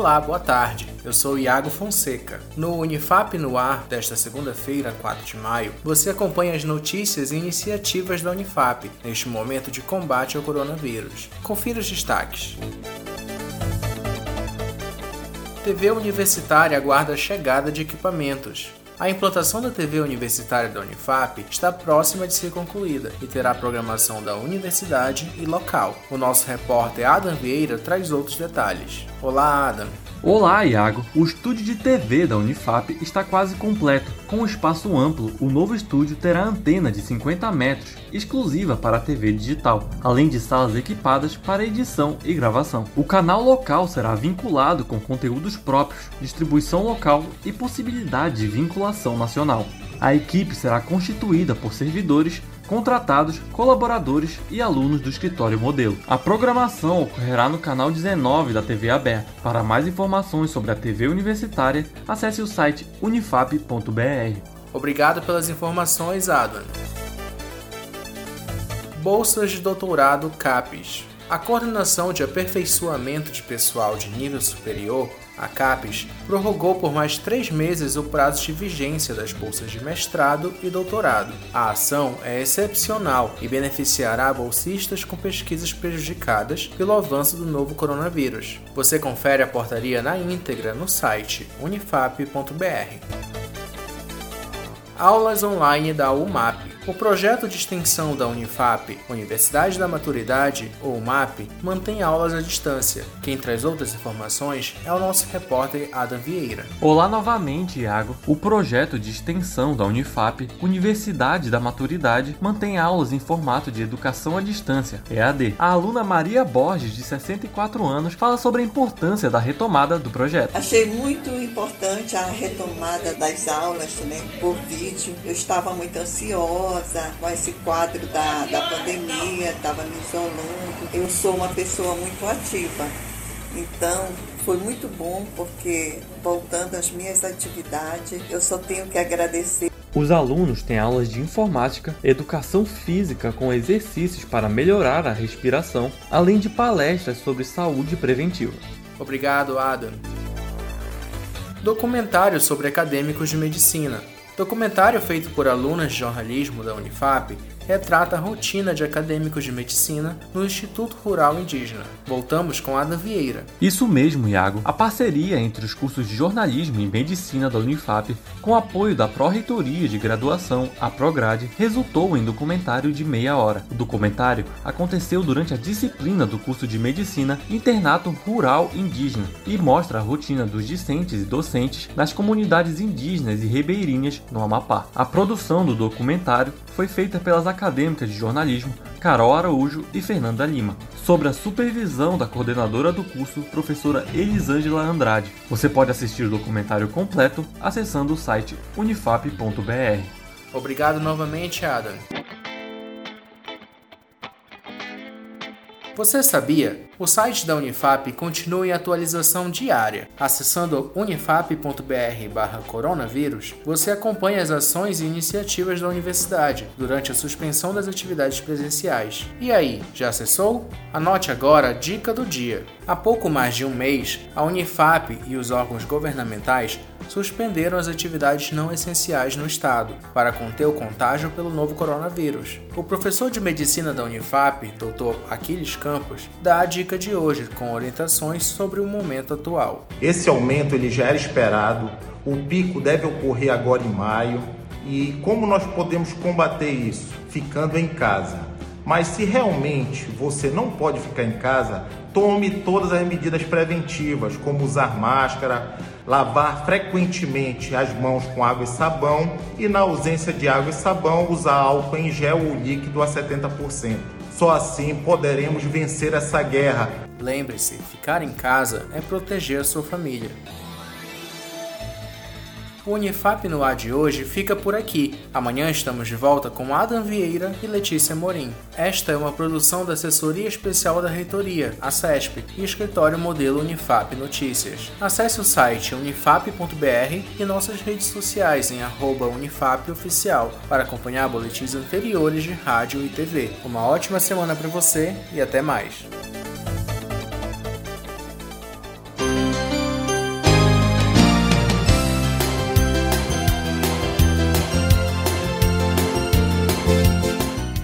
Olá, boa tarde. Eu sou Iago Fonseca. No Unifap no Ar desta segunda-feira, 4 de maio, você acompanha as notícias e iniciativas da Unifap neste momento de combate ao coronavírus. Confira os destaques. TV Universitária aguarda a chegada de equipamentos. A implantação da TV universitária da Unifap está próxima de ser concluída e terá programação da universidade e local. O nosso repórter Adam Vieira traz outros detalhes. Olá, Adam. Olá, Iago! O estúdio de TV da Unifap está quase completo. Com um espaço amplo, o novo estúdio terá antena de 50 metros, exclusiva para a TV digital, além de salas equipadas para edição e gravação. O canal local será vinculado com conteúdos próprios, distribuição local e possibilidade de nacional. A equipe será constituída por servidores contratados, colaboradores e alunos do escritório modelo. A programação ocorrerá no canal 19 da TV aberta. Para mais informações sobre a TV universitária, acesse o site unifap.br. Obrigado pelas informações, Adam. Bolsas de doutorado CAPES. A Coordenação de Aperfeiçoamento de Pessoal de Nível Superior, a CAPES, prorrogou por mais três meses o prazo de vigência das bolsas de mestrado e doutorado. A ação é excepcional e beneficiará bolsistas com pesquisas prejudicadas pelo avanço do novo coronavírus. Você confere a portaria na íntegra no site unifap.br. Aulas online da UMAP. O projeto de extensão da Unifap, Universidade da Maturidade, ou UMAP, mantém aulas à distância. Quem traz outras informações é o nosso repórter Adam Vieira. Olá novamente, Iago. O projeto de extensão da Unifap, Universidade da Maturidade, mantém aulas em formato de educação à distância, EAD. A aluna Maria Borges, de 64 anos, fala sobre a importância da retomada do projeto. Achei muito importante a retomada das aulas né, por vídeo. Eu estava muito ansiosa com esse quadro da, da pandemia, estava me isolando. Eu sou uma pessoa muito ativa, então foi muito bom porque voltando às minhas atividades, eu só tenho que agradecer. Os alunos têm aulas de informática, educação física com exercícios para melhorar a respiração, além de palestras sobre saúde preventiva. Obrigado, Adam. Documentário sobre acadêmicos de medicina. Documentário feito por alunas de jornalismo da Unifap retrata a rotina de acadêmicos de medicina no Instituto Rural Indígena. Voltamos com Adam Vieira. Isso mesmo, Iago. A parceria entre os cursos de jornalismo e medicina da Unifap, com apoio da Pró-Reitoria de Graduação, a Prograde, resultou em documentário de meia hora. O documentário aconteceu durante a disciplina do curso de medicina Internato Rural Indígena e mostra a rotina dos discentes e docentes nas comunidades indígenas e ribeirinhas no Amapá. A produção do documentário foi feita pelas acadêmicas de jornalismo Carol Araújo e Fernanda Lima, sob a supervisão da coordenadora do curso, professora Elisângela Andrade. Você pode assistir o documentário completo acessando o site unifap.br. Obrigado novamente, Adam. Você sabia? O site da Unifap continua em atualização diária. Acessando unifap.br/coronavírus, você acompanha as ações e iniciativas da universidade durante a suspensão das atividades presenciais. E aí, já acessou? Anote agora a dica do dia. Há pouco mais de um mês, a Unifap e os órgãos governamentais suspenderam as atividades não essenciais no estado para conter o contágio pelo novo coronavírus. O professor de medicina da Unifap, Dr. Aquiles Campos, dá a dica de hoje com orientações sobre o momento atual. Esse aumento ele já era esperado, o pico deve ocorrer agora em maio e como nós podemos combater isso? Ficando em casa. Mas se realmente você não pode ficar em casa, tome todas as medidas preventivas, como usar máscara, lavar frequentemente as mãos com água e sabão e, na ausência de água e sabão, usar álcool em gel ou líquido a 70%. Só assim poderemos vencer essa guerra. Lembre-se, ficar em casa é proteger sua família. O Unifap no ar de hoje fica por aqui. Amanhã estamos de volta com Adam Vieira e Letícia Morim. Esta é uma produção da Assessoria Especial da Reitoria, a CESP, e Escritório Modelo Unifap Notícias. Acesse o site unifap.br e nossas redes sociais em @unifapoficial para acompanhar boletins anteriores de rádio e TV. Uma ótima semana para você e até mais.